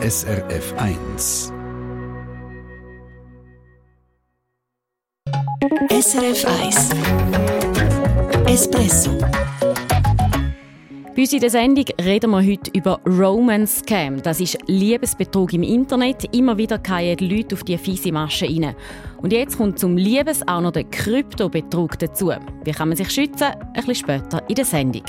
SRF 1. SRF 1 Espresso bei uns in der Sendung reden wir heute über Romance Scam. Das ist Liebesbetrug im Internet. Immer wieder fallen die Leute auf diese fiese Masche rein. Und jetzt kommt zum Liebes auch noch der Kryptobetrug dazu. Wie kann man sich schützen? Ein bisschen später in der Sendung.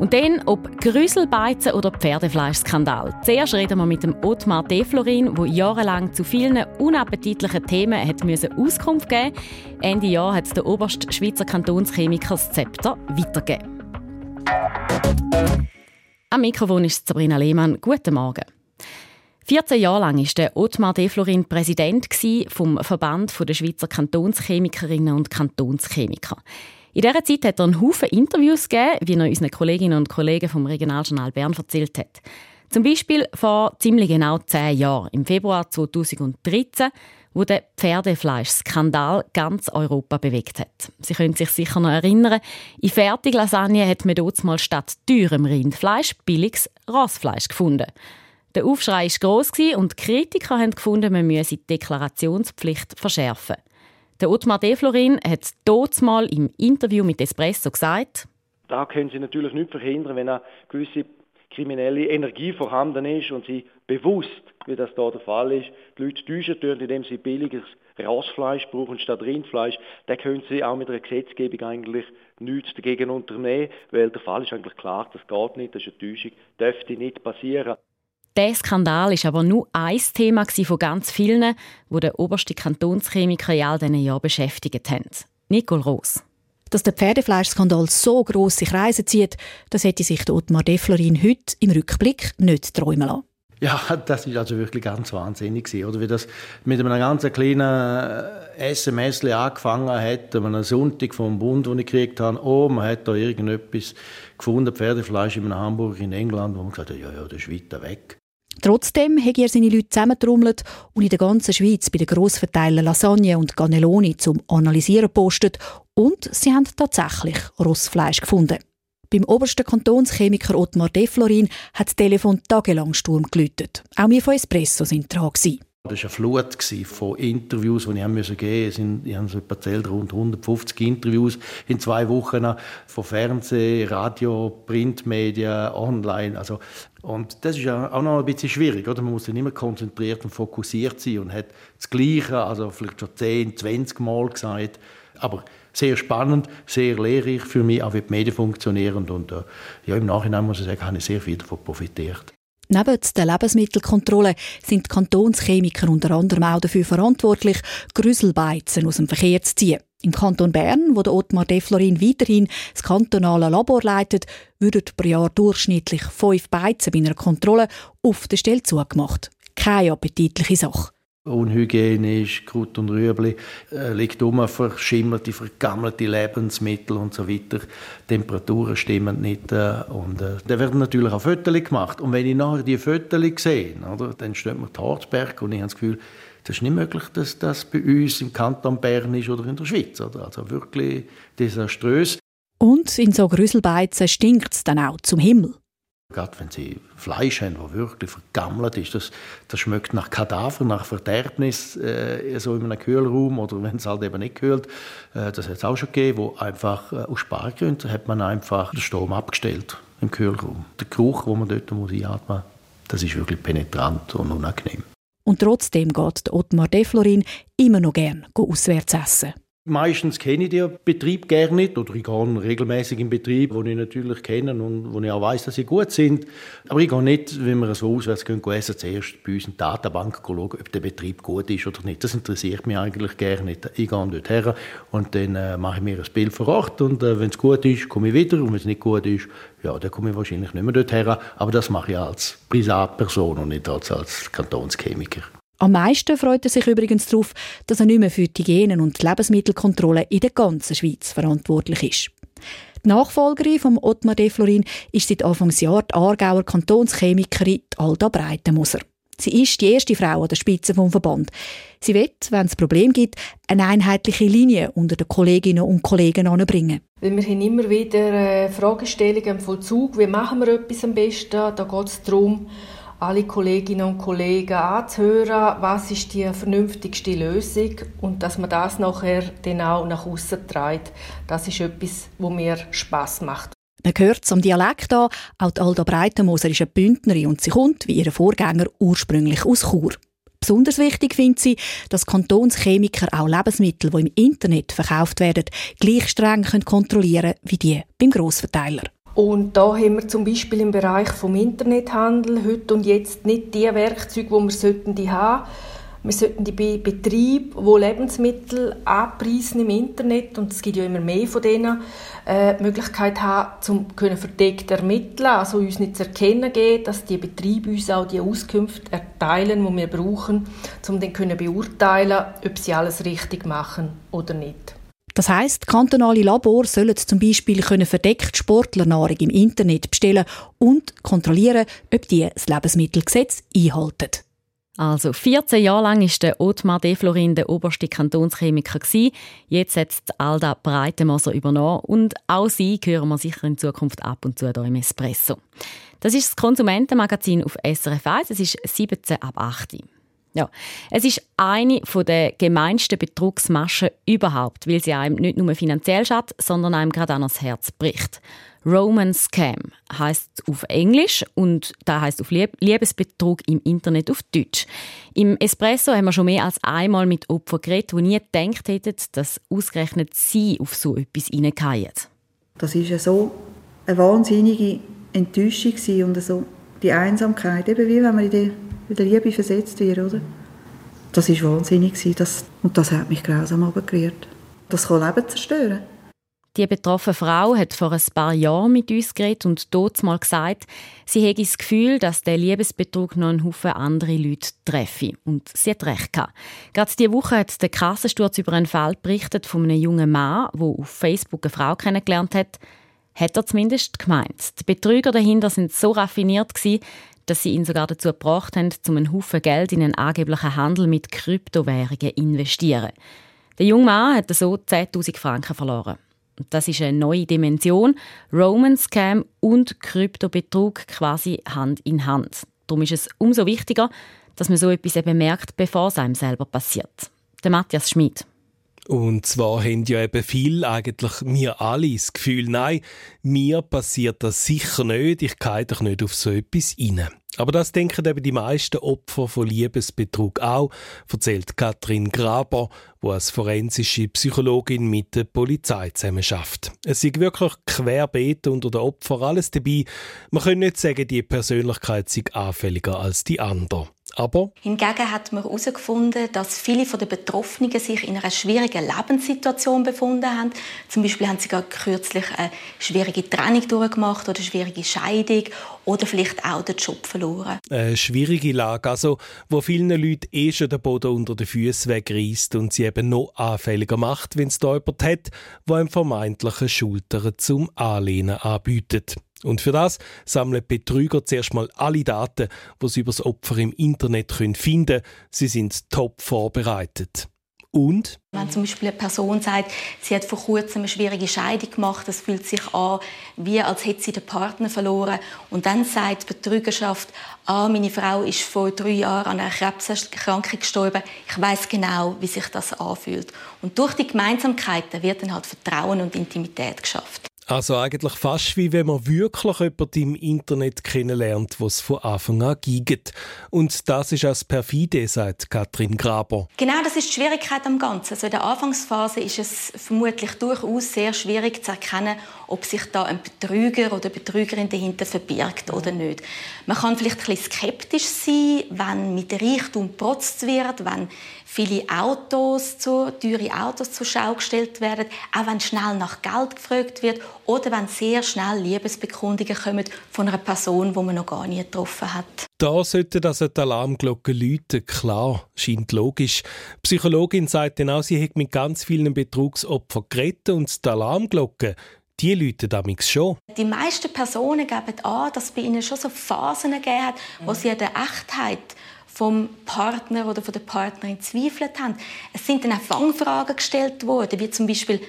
Und dann ob Grüselbeizen oder Pferdefleischskandal. Zuerst reden wir mit dem Ottmar Deflorin, der jahrelang zu vielen unappetitlichen Themen hat Auskunft geben Ende Jahr hat der oberste Schweizer Kantonschemiker das Zepter weitergegeben. Am Mikrofon ist Sabrina Lehmann. Guten Morgen. 14 Jahre lang war der Ottmar Deflorin Präsident vom Verband der Schweizer Kantonschemikerinnen und Kantonschemiker. In dieser Zeit hat er einen Haufen Interviews gegeben, wie er unseren Kolleginnen und Kollegen vom Regionaljournal Bern erzählt hat. Zum Beispiel vor ziemlich genau zehn Jahren, im Februar 2013, wo der Pferdefleischskandal ganz Europa bewegt hat. Sie können sich sicher noch erinnern, in Fertiglasagne hat man dort mal statt teurem Rindfleisch billiges Rossfleisch gefunden. Der Aufschrei war gross und Kritiker haben gefunden, man müsse die Deklarationspflicht verschärfen. Der Ottmar Deflorin hat dort mal im Interview mit Espresso gesagt, da können Sie natürlich nicht verhindern, wenn eine gewisse kriminelle Energie vorhanden ist und sie bewusst, wie das da der Fall ist, die Leute täuschen tun, indem sie billiges Rassfleisch brauchen statt Rindfleisch, dann können sie auch mit einer Gesetzgebung eigentlich nichts dagegen unternehmen, weil der Fall ist eigentlich klar, das geht nicht, das ist eine Täuschung, dürfte nicht passieren. Der Skandal ist aber nur ein Thema von ganz vielen, wo der oberste Kantonschemiker in all diesen Jahren beschäftigt haben. Nicole Ross. Dass der Pferdefleischskandal so grosse Kreise zieht, das hätte sich Ottmar Deflorin heute im Rückblick nicht träumen lassen. Ja, das ist also wirklich ganz wahnsinnig gewesen, oder wie das mit einem ganz kleinen SMS angefangen hat, einem Sonntag vom Bund, den ich gekriegt habe. Oh, man hat da irgendetwas gefunden, Pferdefleisch in einem Hamburg in England, wo man gesagt hat, ja, ja, das ist weiter weg. Trotzdem hat er seine Leute zusammentrommelt und in der ganzen Schweiz bei den Grossverteilern Lasagne und Cannelloni zum Analysieren postet und sie haben tatsächlich Rossfleisch gefunden. Beim obersten Kantonschemiker Ottmar Deflorin hat das Telefon tagelang Sturm geläutet. Auch wir von Espresso sind dran. Gewesen. Das war eine Flut von Interviews, die ich geben musste. Ich habe so erzählt, rund 150 Interviews in zwei Wochen von Fernsehen, Radio, Printmedien, online. Also, und das ist auch noch ein bisschen schwierig. Oder? Man muss dann immer konzentriert und fokussiert sein und hat das Gleiche, also vielleicht schon 10, 20 Mal gesagt. Aber sehr spannend, sehr lehrreich für mich, auch wie die Medien funktionieren. Und äh, ja, im Nachhinein muss ich sagen, habe ich sehr viel davon profitiert. Neben der Lebensmittelkontrolle sind die Kantonschemiker unter anderem auch dafür verantwortlich, Grüselbeizen aus dem Verkehr zu ziehen. Im Kanton Bern, wo der Ottmar Deflorin weiterhin das kantonale Labor leitet, würden pro Jahr durchschnittlich fünf Beizen bei einer Kontrolle auf der Stelle zugemacht. Keine appetitliche Sache unhygienisch, Kraut und Rüebli, äh, liegt um, verschimmelte, vergammelte Lebensmittel und so weiter. Temperaturen stimmen nicht. Äh, und äh, da werden natürlich auch Fotos gemacht. Und wenn ich nachher die Fotos sehe, oder, dann steht mir die Harzberg und ich habe das Gefühl, das ist nicht möglich, dass das bei uns im Kanton Bern ist oder in der Schweiz. Oder? Also wirklich desaströs. Und in so Grüselbeizen stinkt es dann auch zum Himmel. Gerade wenn sie Fleisch haben, das wirklich vergammelt ist, das, das schmeckt nach Kadaver, nach Verderbnis, äh, so in einem Kühlraum oder wenn es halt eben nicht kühlt. Äh, das hat es auch schon gegeben, wo einfach äh, aus Spargründen hat man einfach den Strom abgestellt im Kühlraum. Der Geruch, den man dort muss einatmen muss, das ist wirklich penetrant und unangenehm. Und trotzdem geht Ottmar Deflorin immer noch gern auswärts essen. Meistens kenne ich den Betrieb gerne nicht oder ich gehe regelmäßig in Betrieb, wo ich natürlich kenne und wo ich auch weiß, dass sie gut sind. Aber ich gehe nicht, wenn wir so auswärts gehen, essen, zuerst bei uns in die Datenbank schauen, ob der Betrieb gut ist oder nicht. Das interessiert mich eigentlich gerne nicht. Ich gehe dort her und dann äh, mache ich mir ein Bild vor Ort und äh, wenn es gut ist, komme ich wieder und wenn es nicht gut ist, ja, dann komme ich wahrscheinlich nicht mehr dort her. Aber das mache ich als Privatperson und nicht als, als Kantonschemiker. Am meisten freut er sich übrigens darauf, dass er nicht mehr für die Hygiene- und Lebensmittelkontrolle in der ganzen Schweiz verantwortlich ist. Die Nachfolgerin von Ottmar Deflorin ist seit Anfangsjahr die Aargauer Kantonschemikerin Alda Breitenmoser. Sie ist die erste Frau an der Spitze vom Verband. Sie wird, wenn es Problem gibt, eine einheitliche Linie unter den Kolleginnen und Kollegen anbringen. wir haben immer wieder äh, Fragestellungen im Vollzug. Wie machen wir etwas am besten? Da geht es darum, alle Kolleginnen und Kollegen anzuhören, was ist die vernünftigste Lösung und dass man das nachher dann auch nach außen trägt. Das ist etwas, wo mir Spaß macht. Man hört am Dialekt an, auch die Alda Breitenmoser ist eine Bündnerin und sie kommt, wie ihre Vorgänger, ursprünglich aus Chur. Besonders wichtig findet sie, dass Kantonschemiker auch Lebensmittel, die im Internet verkauft werden, gleich streng kontrollieren können wie die beim Grossverteiler. Und da haben wir zum Beispiel im Bereich vom Internethandel heute und jetzt nicht die Werkzeuge, die wir sollten die haben. Wir sollten die Betriebe, die Lebensmittel anpreisen im Internet, und es gibt ja immer mehr von denen, äh, Möglichkeit haben, um verdeckt ermitteln, also uns nicht zu erkennen geben, dass die Betriebe uns auch die Auskünfte erteilen, die wir brauchen, um dann können beurteilen, ob sie alles richtig machen oder nicht. Das heißt, kantonale Labor sollen zum Beispiel können verdeckt Sportlernahrung im Internet bestellen und kontrollieren, ob die das Lebensmittelgesetz einhalten. Also 14 Jahre lang war der Ottmar Deflorin der oberste Kantonschemiker. Jetzt hat Alda Breitemoser übernommen und auch sie hören wir sicher in Zukunft ab und zu hier im Espresso. Das ist das Konsumentenmagazin auf SRF 1. Es ist 17 ab 8 Uhr. Ja, es ist eine der gemeinsten Betrugsmaschen überhaupt, weil sie einem nicht nur finanziell schadet, sondern einem gerade an das Herz bricht. Roman Scam heißt auf Englisch und da heißt auf Liebesbetrug im Internet auf Deutsch. Im Espresso haben wir schon mehr als einmal mit Opfern geredet, die nie gedacht hätten, dass ausgerechnet sie auf so etwas hineingehen. Das ist ja so eine wahnsinnige Enttäuschung und so die Einsamkeit, eben wie wenn man in die in der Liebe versetzt wird, oder? Das war wahnsinnig. Das, und das hat mich grausam abgerührt. Das kann Leben zerstören. Die betroffene Frau hat vor ein paar Jahren mit uns geredet und dort mal gesagt, sie hätte das Gefühl, dass der Liebesbetrug noch einen Haufen andere Leute treffe. Und sie hat recht gehabt. Gerade diese Woche hat der Kassensturz über einen Fall berichtet von einem jungen Mann, der auf Facebook eine Frau kennengelernt hat. Hat er zumindest gemeint. Die Betrüger dahinter sind so raffiniert gewesen, dass sie ihn sogar dazu gebracht haben, um einen Haufen Geld in einen angeblichen Handel mit Kryptowährungen investieren. Der junge Mann hat so 10.000 Franken verloren. Das ist eine neue Dimension. Roman Scam und Kryptobetrug quasi Hand in Hand. Darum ist es umso wichtiger, dass man so etwas eben merkt, bevor es einem selber passiert. Der Matthias Schmid. Und zwar haben ja eben viel, eigentlich wir alle, das Gefühl, nein, mir passiert das sicher nicht, ich gehe doch nicht auf so etwas rein. Aber das denken eben die meisten Opfer von Liebesbetrug auch, erzählt Katrin Graber, die als forensische Psychologin mit der Polizei zusammen schafft. Es ist wirklich querbeet unter den Opfern alles dabei. Man kann nicht sagen, die Persönlichkeit sei anfälliger als die andere. Aber Hingegen hat man herausgefunden, dass viele der Betroffenen sich in einer schwierigen Lebenssituation befunden haben. Zum Beispiel haben sie gerade kürzlich eine schwierige Trennung durchgemacht oder eine schwierige Scheidung oder vielleicht auch den Job verloren. Eine schwierige Lage, also wo vielen Leuten eh schon der Boden unter den Füßen wegreißt und sie eben noch anfälliger macht, wenn es da jemand hat, der einem vermeintlichen Schultern zum Anlehnen anbietet. Und für das sammeln Betrüger zuerst mal alle Daten, die sie über das Opfer im Internet finden können. Sie sind top vorbereitet. Und? Wenn zum Beispiel eine Person sagt, sie hat vor kurzem eine schwierige Scheidung gemacht, das fühlt sich an, wie als hätte sie den Partner verloren. Und dann sagt die Betrügerschaft, ah, meine Frau ist vor drei Jahren an einer Krebserkrankung gestorben. Ich weiß genau, wie sich das anfühlt. Und durch die Gemeinsamkeiten wird dann halt Vertrauen und Intimität geschafft. Also eigentlich fast wie wenn man wirklich jemanden im Internet kennenlernt, was von Anfang an gibt. Und das ist als perfide, sagt Katrin Graber. Genau, das ist die Schwierigkeit am Ganzen. Also in der Anfangsphase ist es vermutlich durchaus sehr schwierig zu erkennen, ob sich da ein Betrüger oder Betrügerin dahinter verbirgt oder nicht. Man kann vielleicht ein bisschen skeptisch sein, wenn mit Reichtum protzt wird, wenn viele Autos, zu, teure Autos zur Schau gestellt werden, auch wenn schnell nach Geld gefragt wird oder wenn sehr schnell Liebesbekundungen kommen von einer Person, die man noch gar nie getroffen hat. Da sollte das die Alarmglocke läuten, klar, scheint logisch. Die Psychologin sagt dann auch, sie hat mit ganz vielen Betrugsopfern geredet und die Alarmglocke die Leute damals schon. Die meisten Personen geben an, dass es bei ihnen schon so Phasen gegeben hat, wo sie an der Echtheit vom Partner oder von der Partnerin zweifelt haben. Es sind dann auch Fangfragen gestellt worden, wie zum Beispiel,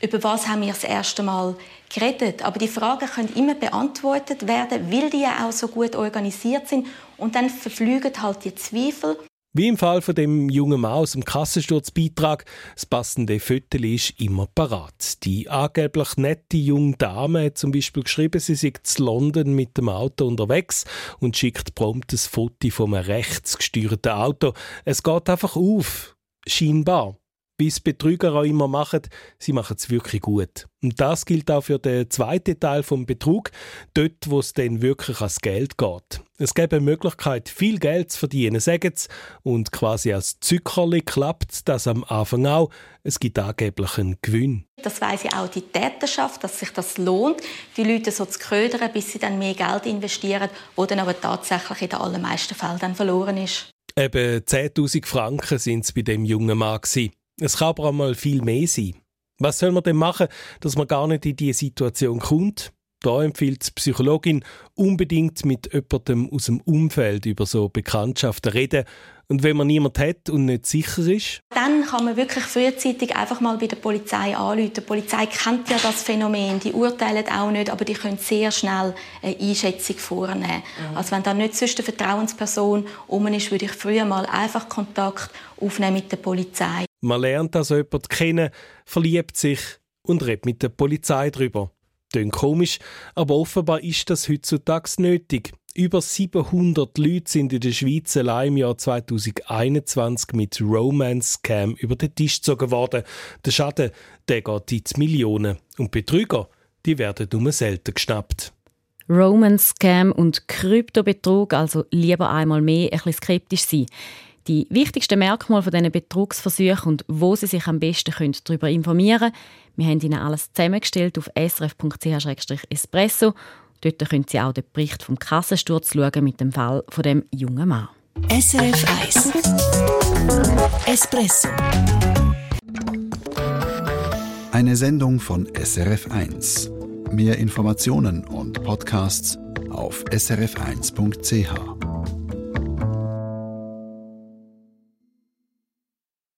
über was haben wir das erste Mal geredet. Aber die Fragen können immer beantwortet werden, weil die ja auch so gut organisiert sind. Und dann verflügen halt die Zweifel. Wie im Fall von dem jungen Mann aus dem Kassensturzbeitrag, das passende Viertel ist immer parat. Die angeblich nette junge Dame hat zum Beispiel geschrieben, sie sei zu London mit dem Auto unterwegs und schickt prompt ein Foto von einem rechtsgesteuerten Auto. Es geht einfach auf. Scheinbar wie es Betrüger auch immer machen, sie machen es wirklich gut. Und das gilt auch für den zweiten Teil vom Betrug, dort, wo es dann wirklich ans Geld geht. Es gibt eine Möglichkeit, viel Geld zu verdienen, sagen sie, und quasi als Zückerli klappt das am Anfang auch. Es gibt angeblich einen Gewinn. Das weiss ja auch die Täterschaft, dass sich das lohnt, die Leute so zu ködern, bis sie dann mehr Geld investieren, wo dann aber tatsächlich in den allermeisten Fällen dann verloren ist. Eben 10.000 Franken sind es bei dem jungen Mann. Gewesen. Es kann aber auch mal viel mehr sein. Was soll man denn machen, dass man gar nicht in diese Situation kommt? Da empfiehlt die Psychologin unbedingt mit jemandem aus dem Umfeld über so Bekanntschaften reden. Und wenn man niemand hat und nicht sicher ist? Dann kann man wirklich frühzeitig einfach mal bei der Polizei anrufen. Die Polizei kennt ja das Phänomen, die urteilen auch nicht, aber die können sehr schnell eine Einschätzung vornehmen. Mhm. Also wenn da nicht sonst eine Vertrauensperson um ist, würde ich früher mal einfach Kontakt aufnehmen mit der Polizei. Man lernt also jemanden kennen, verliebt sich und redet mit der Polizei darüber. Klingt komisch, aber offenbar ist das heutzutage nötig. Über 700 Leute sind in der Schweiz allein im Jahr 2021 mit Romance Scam über den Tisch gezogen worden. Der Schaden der geht in die Millionen. Und Betrüger die werden nur selten geschnappt. Romance Scam und Kryptobetrug, also lieber einmal mehr ein bisschen skeptisch sein. Die wichtigsten Merkmale von diesen Betrugsversuchen und wo Sie sich am besten können darüber informieren können, wir haben Ihnen alles zusammengestellt auf srf.ch-espresso. Dort können Sie auch den Bericht vom Kassensturz schauen mit dem Fall von dem jungen Mann. SRF 1 Espresso Eine Sendung von SRF 1. Mehr Informationen und Podcasts auf srf1.ch.